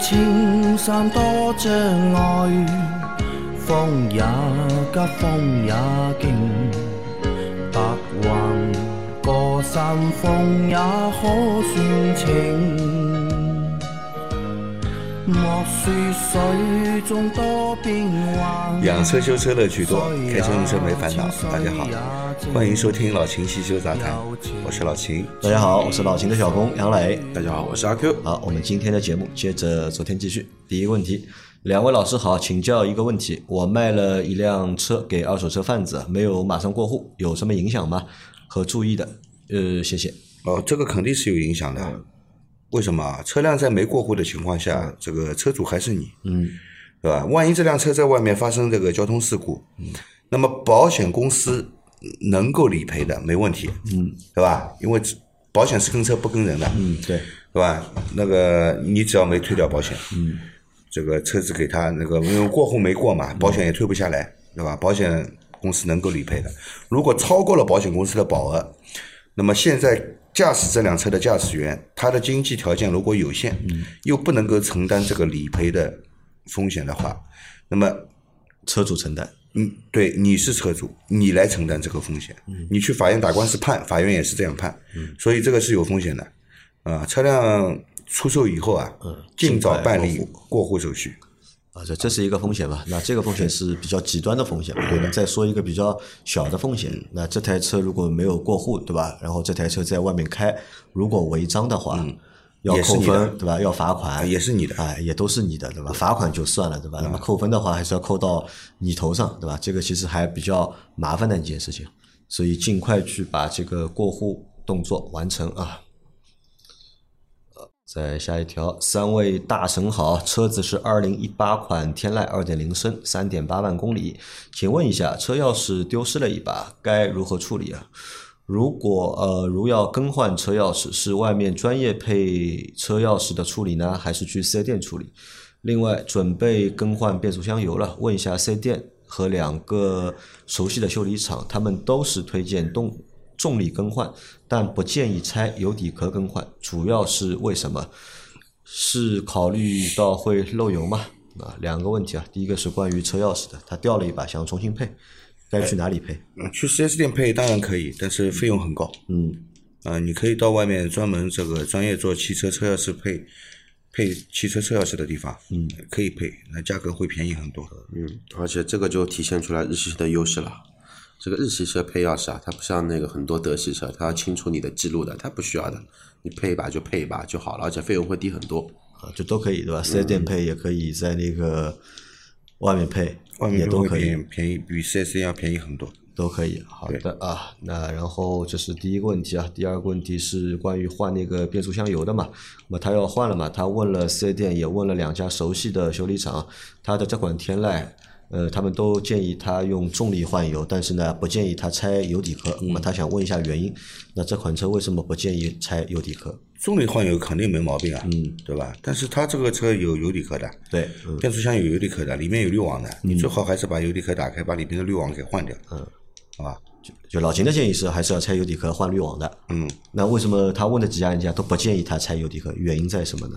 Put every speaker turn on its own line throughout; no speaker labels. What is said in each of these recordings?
莫说青山多障碍，风也急，风也劲，白云过山峰也可算情。莫说水中多变幻，
养车修车乐趣多，开车用车没烦恼。大家好，欢迎收听老秦汽修杂谈，我是老秦。
大家好，我是老秦的小工杨磊。
大家好，我是阿 Q。
好，我们今天的节目接着昨天继续。第一个问题，两位老师好，请教一个问题：我卖了一辆车给二手车贩子，没有马上过户，有什么影响吗？和注意的？呃，谢谢。
哦，这个肯定是有影响的。为什么啊？车辆在没过户的情况下，这个车主还是你，
嗯，
对吧？万一这辆车在外面发生这个交通事故，嗯，那么保险公司能够理赔的，没问题，
嗯，
对吧？因为保险是跟车不跟人的，
嗯，对，
对吧？那个你只要没退掉保险，
嗯，
这个车子给他那个因为过户没过嘛，保险也退不下来，对吧？保险公司能够理赔的。如果超过了保险公司的保额，那么现在。驾驶这辆车的驾驶员，他的经济条件如果有限，又不能够承担这个理赔的风险的话，那么
车主承担。
嗯，对，你是车主，你来承担这个风险。你去法院打官司判，法院也是这样判。所以这个是有风险的。啊，车辆出售以后啊，尽早办理过户手续。
啊，这这是一个风险吧？那这个风险是比较极端的风险，对吧？再说一个比较小的风险，那这台车如果没有过户，对吧？然后这台车在外面开，如果违章的话，要扣分，对吧？要罚款，
也是你的，
哎，也都是你的，对吧？罚款就算了，对吧？那么扣分的话，还是要扣到你头上，对吧？这个其实还比较麻烦的一件事情，所以尽快去把这个过户动作完成啊。再下一条，三位大神好，车子是二零一八款天籁二点零升，三点八万公里，请问一下，车钥匙丢失了一把，该如何处理啊？如果呃，如要更换车钥匙，是外面专业配车钥匙的处理呢，还是去四 S 店处理？另外，准备更换变速箱油了，问一下四 S 店和两个熟悉的修理厂，他们都是推荐动。重力更换，但不建议拆油底壳更换，主要是为什么？是考虑到会漏油吗？啊，两个问题啊，第一个是关于车钥匙的，它掉了一把，想重新配，该去哪里配？
去四 S 店配当然可以，但是费用很高。
嗯，
啊，你可以到外面专门这个专业做汽车车钥匙配配汽车车钥匙的地方，
嗯，
可以配，那价格会便宜很多。
嗯，而且这个就体现出来日系车的优势了。这个日系车配钥匙啊，它不像那个很多德系车，它要清除你的记录的，它不需要的，你配一把就配一把就好了，而且费用会低很多
啊，就都可以对吧？四 S 店配也可以在那个外面配，
外面
都可以
便宜，比四 S 店要便宜很多，
都可以。好的啊，那然后这是第一个问题啊，第二个问题是关于换那个变速箱油的嘛？那么他要换了嘛？他问了四 S 店，也问了两家熟悉的修理厂，他的这款天籁。呃，他们都建议他用重力换油，但是呢，不建议他拆油底壳。那么他想问一下原因，那这款车为什么不建议拆油底壳？
重力换油肯定没毛病啊，
嗯，
对吧？但是他这个车有油底壳的，
对，
变速箱有油底壳的，里面有滤网的，你最好还是把油底壳打开，把里面的滤网给换掉，
嗯，
好吧？
就就老秦的建议是还是要拆油底壳换滤网的，
嗯，
那为什么他问的几家人家都不建议他拆油底壳？原因在什么呢？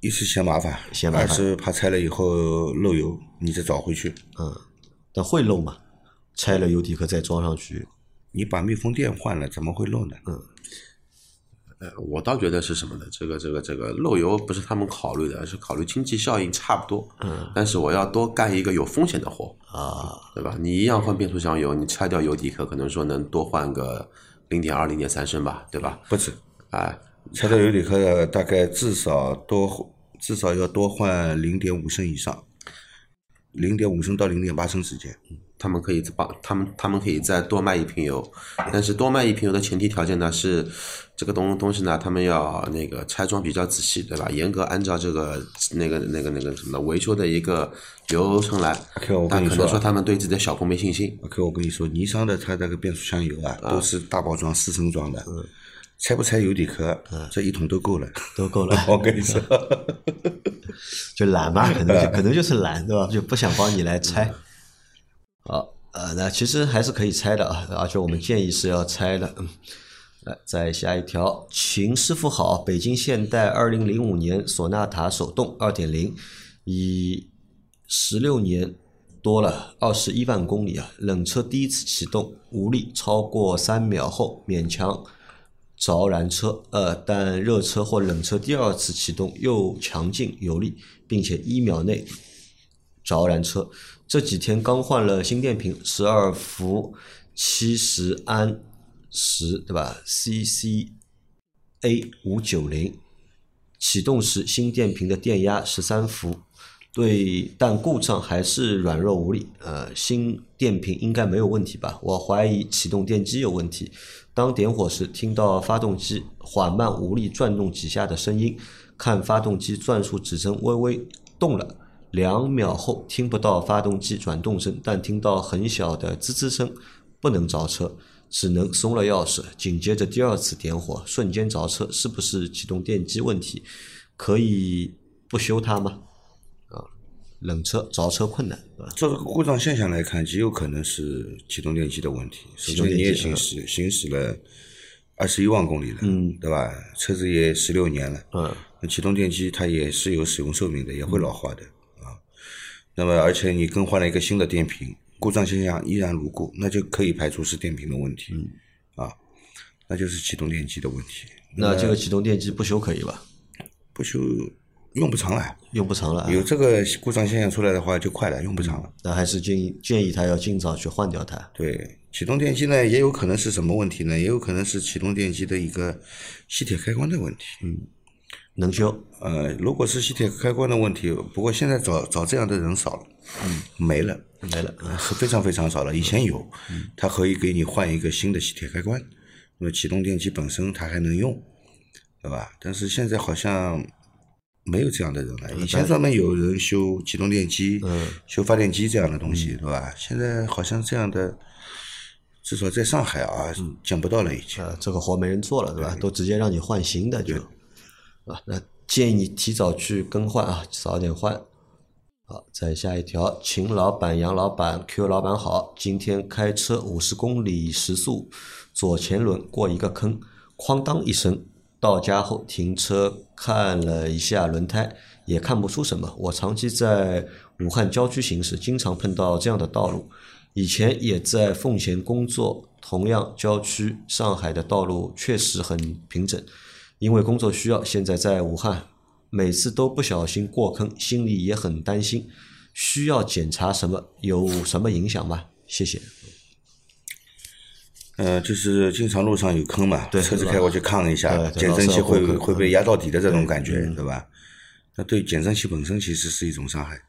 一是嫌麻烦，
嫌麻烦，
二是怕拆了以后漏油，你再找回去，
嗯。那会漏吗？拆了油底壳再装上去，
你把密封垫换了，怎么会漏呢？
嗯，
呃，我倒觉得是什么呢？这个这个这个漏油不是他们考虑的，而是考虑经济效应差不多。
嗯，
但是我要多干一个有风险的活
啊，
对吧？你一样换变速箱油，你拆掉油底壳，可能说能多换个零点二、零点三升吧，对吧？
不止，
哎，
拆掉油底壳大概至少多至少要多换零点五升以上。零点五升到零点八升之间，
他们可以帮他们，他们可以再多卖一瓶油，但是多卖一瓶油的前提条件呢是，这个东东西呢，他们要那个拆装比较仔细，对吧？严格按照这个那个那个那个什么维修的一个流程来。
但
可能说他们对自己的小工没信心。
OK，我跟你说，尼桑的它那个变速箱油啊，都是大包装四升装的。拆不拆油底壳？这一桶都够了，
都够了。
我跟你说，
就懒嘛，可能就 可能就是懒，对吧？就不想帮你来拆。好，呃，那其实还是可以拆的啊，而且我们建议是要拆的。来，再下一条，秦师傅好，北京现代二零零五年索纳塔手动二点零，以十六年多了，二十一万公里啊，冷车第一次启动无力超过三秒后勉强着燃车，呃，但热车或冷车第二次启动又强劲有力，并且一秒内着燃车。这几天刚换了新电瓶，十二伏七十安时，对吧？CCA 五九零，启动时新电瓶的电压十三伏，对，但故障还是软弱无力。呃，新电瓶应该没有问题吧？我怀疑启动电机有问题。当点火时，听到发动机缓慢无力转动几下的声音，看发动机转速指针微微动了。两秒后听不到发动机转动声，但听到很小的滋滋声，不能着车，只能松了钥匙。紧接着第二次点火，瞬间着车，是不是启动电机问题？可以不修它吗？啊，冷车着车困难，对吧？
这个故障现象来看，极有可能是启动电机的问题。首先你也行驶行驶了二十一万公里了，
嗯，
对吧？车子也十六年了，
嗯，
那启动电机它也是有使用寿命的，也会老化的啊。那么而且你更换了一个新的电瓶，故障现象依然如故，那就可以排除是电瓶的问题，啊，那就是启动电机的问题。
那这个启动电机不修可以吧？
不修用不长了，
用不长了啊，
有这个故障现象出来的话就快了，用不长了。
那还是建议建议他要尽早去换掉它。
对，启动电机呢，也有可能是什么问题呢？也有可能是启动电机的一个吸铁开关的问题。嗯，
能修，
呃，如果是吸铁开关的问题，不过现在找找这样的人少了，嗯，没了，
没了。
呃是非常非常少了。以前有，它可以给你换一个新的吸铁开关，那么启动电机本身它还能用，对吧？但是现在好像没有这样的人了。以前专门有人修启动电机、嗯修发电机这样的东西，对吧？现在好像这样的，至少在上海啊，见不到了已经。
啊，这个活没人做了，对吧？都直接让你换新的就，啊，那建议你提早去更换啊，早点换。好，再下一条，秦老板、杨老板、Q 老板好，今天开车五十公里时速，左前轮过一个坑，哐当一声，到家后停车看了一下轮胎，也看不出什么。我长期在武汉郊区行驶，经常碰到这样的道路。以前也在奉贤工作，同样郊区，上海的道路确实很平整。因为工作需要，现在在武汉，每次都不小心过坑，心里也很担心。需要检查什么？有什么影响吗？谢谢。
呃，就是经常路上有坑嘛，
对
车子开过去抗一下，
对对
减震器会会被压到底的这种感觉
对，
吧？那对减震器本身其实是一种伤害，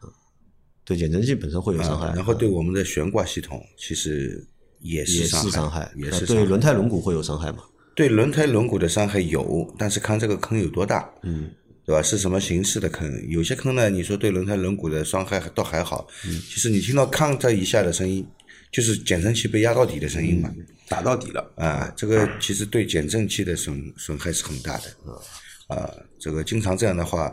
对减震器本身会有伤害，
啊然后对我们的悬挂系统其实也
也
是伤害也是
害呃对
伤害。
轮胎轮毂会有伤害嘛？
对轮胎轮毂的伤害有，但是看这个坑有多大，
嗯，
对吧？是什么形式的坑？有些坑呢，你说对轮胎轮毂的伤害倒还好，
嗯
其实你听到抗这一下的声音，就是减震器被压到底的声音嘛。
打到底了。
啊，这个其实对减震器的损损害是很大的。啊，这个经常这样的话，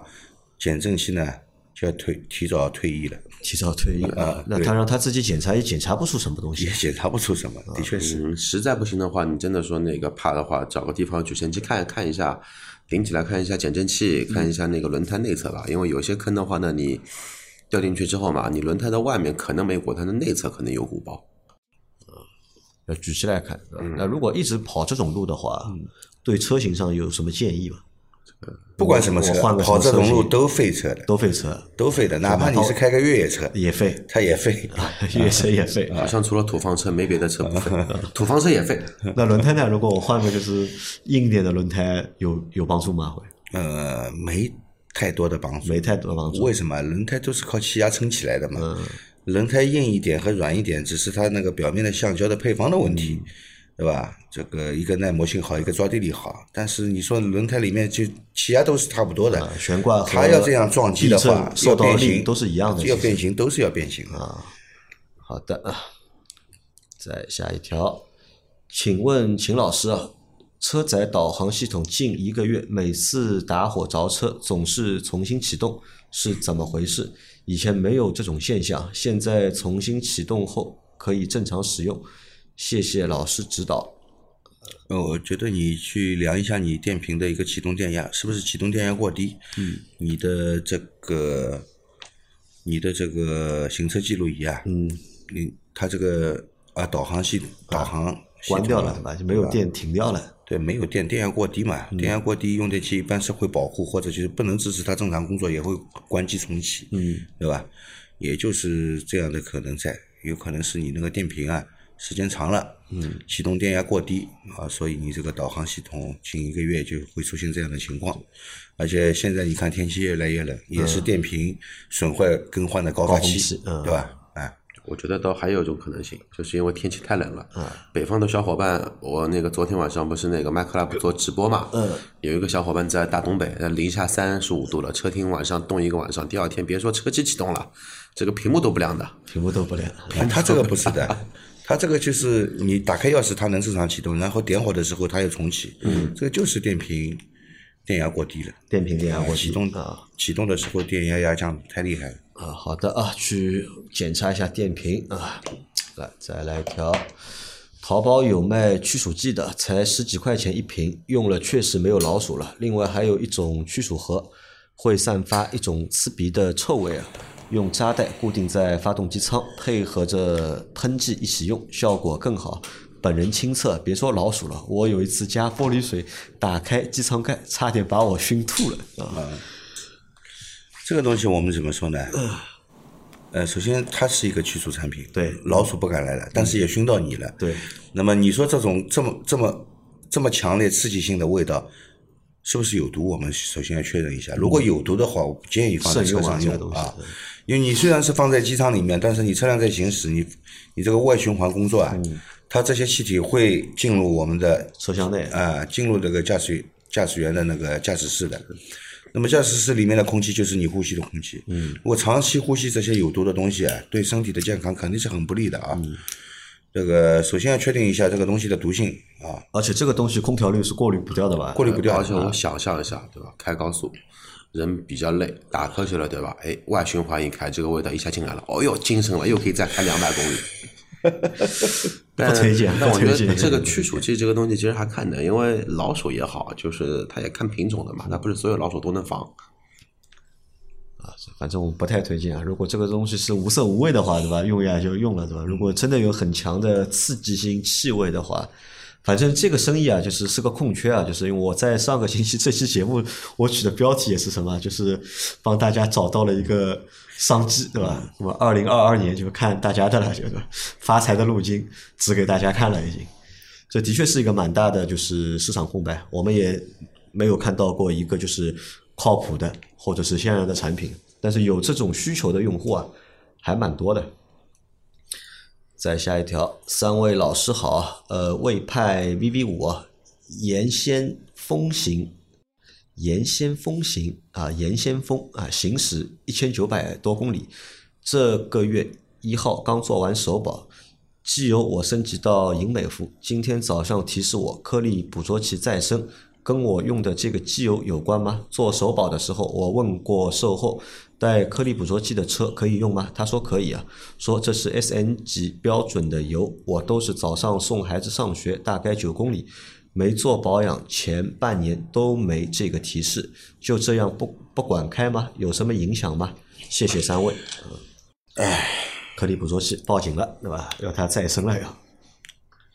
减震器呢就要退提早退役了，
提早退役
啊
那他让他自己检查也检查不出什么东西
也。检查不出什么，的确是。
嗯，实在不行的话，你真的说那个怕的话，找个地方举升机看看一下，顶起来看一下减震器，看一下那个轮胎内侧吧。因为有些坑的话呢，你掉进去之后嘛，你轮胎的外面可能没鼓，它的内侧可能有鼓包。
要举起来看。对吧
嗯
那如果一直跑这种路的话，对车型上有什么建议吗？
不管什么车跑这种路都费车的，
都费车，
都费的，哪怕你是开个越野车，
也费，
它也费。
越野车也费。
好像除了土方车，没别的车不费，土方车也费。
那轮胎呢？如果我换个就是硬点的轮胎，有有帮助吗？会
呃，没太多的帮助。
没太多帮助。
为什么？轮胎都是靠气压撑起来的嘛。
嗯
轮胎硬一点和软一点，只是它那个表面的橡胶的配方的问题，
嗯
对吧？这个一个耐磨性好，一个抓地力好。但是你说轮胎里面就气压都是差不多的，
啊悬挂
它要这样撞击的话，
受
要
到力都是一样的
要变形都是要变形啊。
好的啊，再下一条，请问秦老师啊，车载导航系统近一个月每次打火着车总是重新启动，是怎么回事？以前没有这种现象，现在重新启动后可以正常使用，谢谢老师指导。
呃，我觉得你去量一下你电瓶的一个启动电压，是不是启动电压过低？嗯，你的这个，你的这个行车记录仪啊，嗯，你它这个啊导航系导航
关掉了
啊
对吧？就没有电停掉了。
对，没有电，电压过低嘛，电压过低，用电器一般是会保护或者就是不能支持它正常工作，也会关机重启，嗯，对吧？也就是这样的可能在，有可能是你那个电瓶啊，时间长了，嗯，启动电压过低啊，所以你这个导航系统近一个月就会出现这样的情况，而且现在你看天气越来越冷，也是电瓶损坏更换的高发期，对吧？哎，
我觉得倒还有一种可能性，就是因为天气太冷了。北方的小伙伴，我那个昨天晚上不是那个麦克 lab 做直播嘛？嗯。有一个小伙伴在大东北，呃零下三十五度了，车停晚上冻一个晚上，第二天别说车机启动了，这个屏幕都不亮的。
屏幕都不亮，
他这个不是的，它这个就是你打开钥匙，它能正常启动，然后点火的时候它又重启。嗯，这个就是电瓶电压过低了，
电瓶电压过低
启动
啊。
启动的时候电压压降太厉害了。
啊，好的啊，去检查一下电瓶啊。来，再来一条，淘宝有卖驱鼠剂的，才十几块钱一瓶，用了确实没有老鼠了。另外还有一种驱鼠盒，会散发一种刺鼻的臭味啊。用扎带固定在发动机舱，配合着喷剂一起用，效果更好。本人亲测，别说老鼠了，我有一次加玻璃水，打开机舱盖，差点把我熏吐了啊！
这个东西我们怎么说呢？呃，首先它是一个驱除产品，
对
老鼠不敢来了，但是也熏到你了。
对，
那么你说这种这么这么这么强烈刺激性的味道，是不是有毒？我们首先要确认一下。如果有毒的话，我不建议放在车上
慎用啊
因为你虽然是放在机舱里面，但是你车辆在行驶，你你这个外循环工作啊，
嗯
它这些气体会进入我们的
车厢内
啊，进入这个驾驶驾驶员的那个驾驶室的。那么驾驶室里面的空气就是你呼吸的空气。嗯，如果长期呼吸这些有毒的东西啊，对身体的健康肯定是很不利的啊。
嗯
这个首先要确定一下这个东西的毒性啊，
而且这个东西空调滤是过滤不掉的吧？
过滤不掉
而且我想象一下，对吧？开高速，人比较累，打瞌睡了，对吧？哎，外循环一开，这个味道一下进来了，哦哟，精神了，又可以再开两百公里。但
不推荐
但我觉
不推荐
得这个驱鼠剂这个东西其实还看的，因为老鼠也好，就是它也看品种的嘛，它不是所有老鼠都能防。
啊反正我不太推荐啊。如果这个东西是无色无味的话，对吧？用呀就用了，对吧？如果真的有很强的刺激性气味的话，反正这个生意啊，就是是个空缺啊。就是因为我在上个星期这期节目我取的标题也是什么，就是帮大家找到了一个商机，对吧？那么二零二二年就看大家的了，就是发财的路径指给大家看了已经。这的确是一个蛮大的就是市场空白，我们也没有看到过一个就是靠谱的或者是像样的产品，但是有这种需求的用户啊，还蛮多的。再下一条，三位老师好，呃，魏派 VV 五啊沿线风行，沿先锋行啊，沿先锋啊，行驶一千九百多公里，这个月一号刚做完首保，机油我升级到银美孚，今天早上提示我颗粒捕捉器再生，跟我用的这个机油有关吗？做首保的时候我问过售后，带颗粒捕捉器的车可以用吗？他说可以啊，说这是 S N 级标准的油，我都是早上送孩子上学，大概九公里。没做保养，前半年都没这个提示，就这样不不管开吗？有什么影响吗？谢谢三位。唉，颗粒捕捉器报警了，对吧？要它再生了要。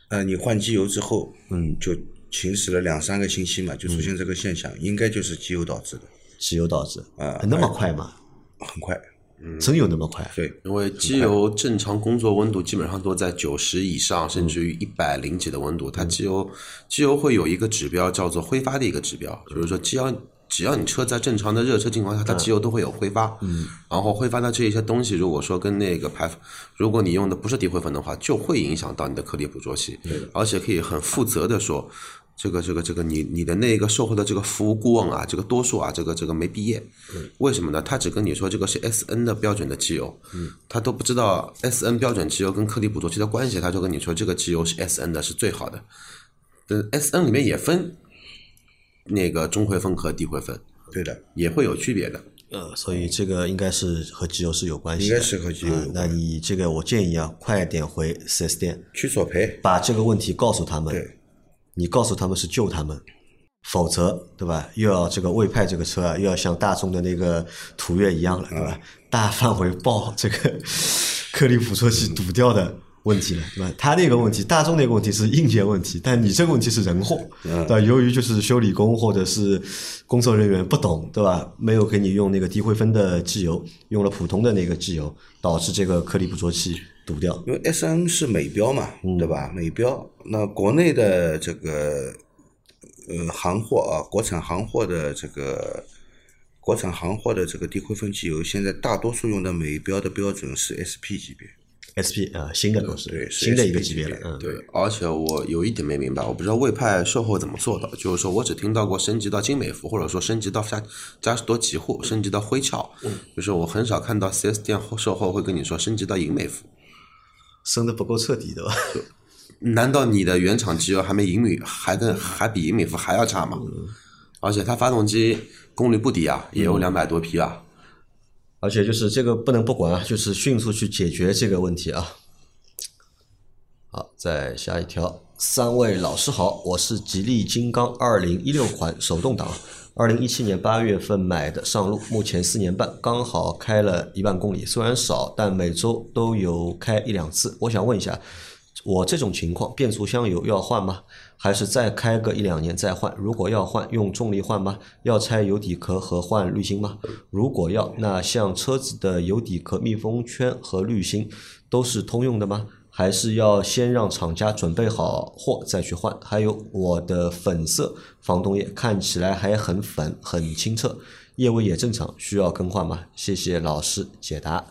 呃，你换机油之后，嗯，就行驶了两三个星期嘛，就出现这个现象，应该就是机油导致的，
机油导致
啊
那么快吗？
很快。
真有那么快？
对，
因为机油正常工作温度基本上都在九十以上，甚至于一百零几的温度，它机油机油会有一个指标叫做挥发的一个指标，就是说只要只要你车在正常的热车情况下，它机油都会有挥发，嗯，然后挥发的这一些东西，如果说跟那个排，如果你用的不是低灰粉的话，就会影响到你的颗粒捕捉器，而且可以很负责的说。这个这个这个，你你的那个售后的这个服务顾问啊，这个多数啊，这个这个没毕业，为什么呢？他只跟你说这个是 S N 的标准的机油，他都不知道 S N 标准机油跟颗粒捕捉器的关系，他就跟你说这个机油是 S N 的，是最好的。但 S N 里面也分那个中灰分和低灰分，
对的，
也会有区别的。
呃，所以这个应该是和机油是有关系的。
应该是和机油有关
嗯那你这个我建议啊，快点回四 S 店，
去索赔。
把这个问题告诉他们。
对
你告诉他们是救他们，否则对吧？又要这个魏派这个车啊，又要像大众的那个途岳一样了，对吧？大范围爆这个颗粒捕捉器堵掉的问题了，对吧？他那个问题，大众那个问题是硬件问题，但你这个问题是人祸，对吧？由于就是修理工或者是工作人员不懂，对吧？没有给你用那个低灰分的机油，用了普通的那个机油，导致这个颗粒捕捉器堵掉。
因为 S N 是美标嘛，对吧？美标，那国内的这个呃行货啊，国产行货的这个国产行货的这个低灰分机油，现在大多数用的美标的标准是 S P 级别。
SP 啊，新的都是
对
新的一个级别了，嗯，
对，而且我有一点没明白，我不知道魏派售后怎么做的，就是说我只听到过升级到精美服，或者说升级到嘉嘉实多极护，升级到灰壳，就是我很少看到 4S 店后售后会跟你说升级到银美服。
升的不够彻底，对吧？
难道你的原厂机油还没银米还跟还比银美孚还要差吗？而且它发动机功率不低啊，也有两百多匹啊。
而且就是这个不能不管啊，就是迅速去解决这个问题啊。好，再下一条，三位老师好，我是吉利金刚二零一六款手动挡，二零一七年八月份买的，上路目前四年半，刚好开了一万公里，虽然少，但每周都有开一两次。我想问一下，我这种情况，变速箱油要换吗？还是再开个一两年再换？如果要换，用重力换吗？要拆油底壳和换滤芯吗？如果要，那像车子的油底壳、密封圈和滤芯都是通用的吗？还是要先让厂家准备好货再去换？还有我的粉色防冻液看起来还很粉，很清澈，液位也正常，需要更换吗？谢谢老师解答。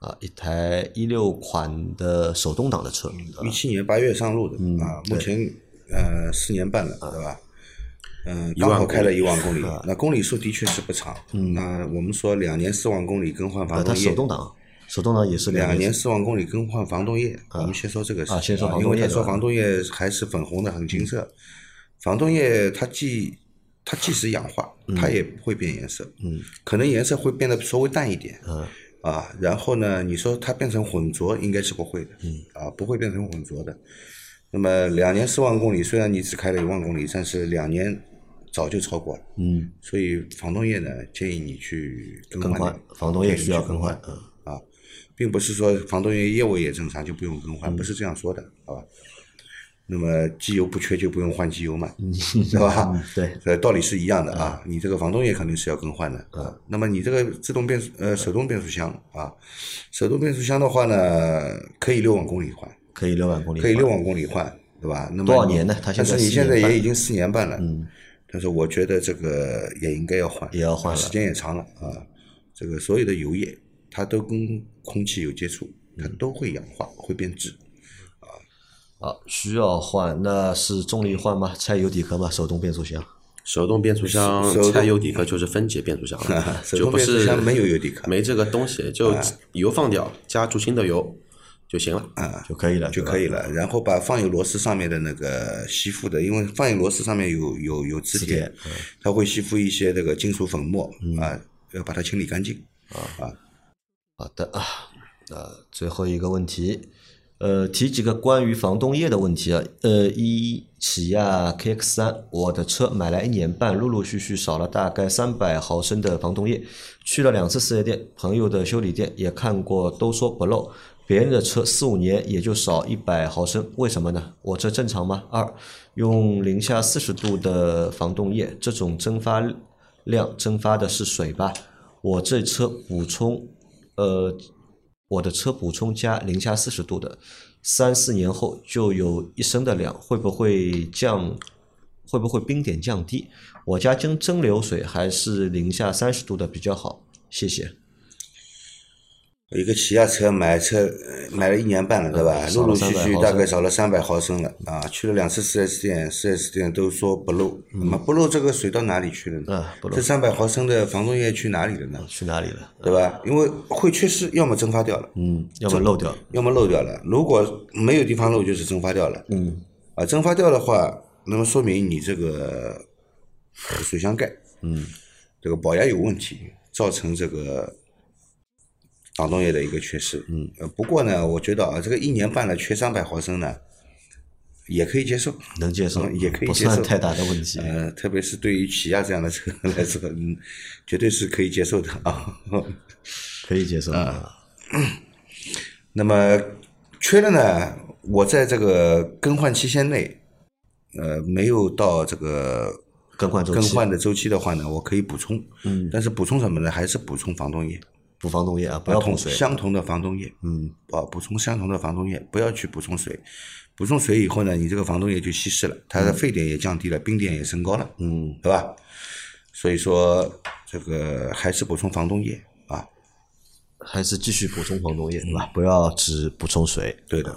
啊，一台一六款的手动挡的车，
一七年八月上路的、啊，目前呃四年半了，对吧？嗯，刚好开了一万公里，那公里数的确是不长。嗯，那我们说两年四万公里更换防冻液，
手动挡，手动挡也是
两
年
年四万公里更换防冻液，我们先说这个事
啊先说防
因为他
冻液对吧
说防冻液还是粉红的，很清澈。防冻液它既它即使氧化，它也不会变颜色，嗯，可能颜色会变得稍微淡一点，
嗯，
啊，然后呢，你说它变成混浊，应该是不会的，嗯，啊，不会变成混浊的。那么两年四万公里，虽然你只开了一万公里，但是两年早就超过了，
嗯，
所以防冻液呢，建议你去更
更换防冻液需要更
换
换，嗯，
啊，并不是说防冻液业务也正常就不用更换，不是这样说的，好吧？那么机油不缺就不用换机油嘛，是吧？
对，
呃，道理是一样的啊。你这个防冻液肯定是要更换的啊。那么你这个自动变速呃手动变速箱啊，手动变速箱的话呢，可以六万公里换，
可以六万公里，
可以六万公里换，对吧？那么
多少年呢它现在
但是你现在也已经四年半了，嗯，但是我觉得这个也应该要换，
也要换了
时间也长了啊。这个所有的油液，它都跟空气有接触，它
嗯
都会氧化，会变质。
好，需要换，那是重力换吗？拆油底壳吗？手动变速箱？
手动变速箱拆油底壳就是分解变速箱了
手
就不
动变速
是
没有油底壳
没这个东西，就油放掉，加注新的油就行了啊。
就可以了，
就可以了，然后把放油螺丝上面的那个吸附的，因为放油螺丝上面有有有磁铁，它会吸附一些这个金属粉末
嗯
啊，要把它清理干净。
好的啊，呃，最后一个问题，呃，提几个关于防冻液的问题啊。呃，一起亚 KX 三，我的车买来一年半，陆陆续续少了大概三百毫升的防冻液，去了两次四 S 店，朋友的修理店也看过，都说不漏。别人的车四五年也就少一百毫升，为什么呢？我这正常吗？二，用零下四十度的防冻液，这种蒸发量蒸发的是水吧？我这车补充，呃，我的车补充加零下四十度的，三四年后就有一升的量，会不会降？会不会冰点降低？我家蒸蒸馏水还是零下三十度的比较好，谢谢。
一个起亚车买车呃买了一年半了，对吧？陆陆续续大概少了三百毫升了啊！去了两次四 S 店，四 S 店都说不漏。那么不漏这个水到哪里去了呢？
嗯不漏
这三百毫升的防冻液去哪里了呢？
去哪里了？
对吧？因为会缺失，要么蒸发掉了，
嗯，要么漏掉。
要么漏掉了。如果没有地方漏，就是蒸发掉了。
嗯，
啊，蒸发掉的话，那么说明你这个水箱盖，
嗯，
这个保压有问题，造成这个防冻液的一个缺失。嗯，呃，不过呢，我觉得啊，这个一年半了缺三百毫升呢，也可以接受，
能接受，
嗯也可以
不
接受
算太大的问题。
呃，特别是对于起亚这样的车来说，嗯，绝对是可以接受的啊。
可以接受啊。
那么缺了呢，我在这个更换期限内，呃，没有到这个
更换
更换的周期的话呢，我可以补充。
嗯，
但是补充什么呢？还是补充防冻液，
补防冻液啊，不要
同
碰水。
相同的防冻液。
嗯，
啊，补充相同的防冻液，不要去补充水。补充水以后呢，你这个防冻液就稀释了，它的沸点也降低了，冰点也升高了，
嗯，
对吧？所以说这个还是补充防冻液啊，
还是继续补充防冻液，对吧？不要只补充水。
对的。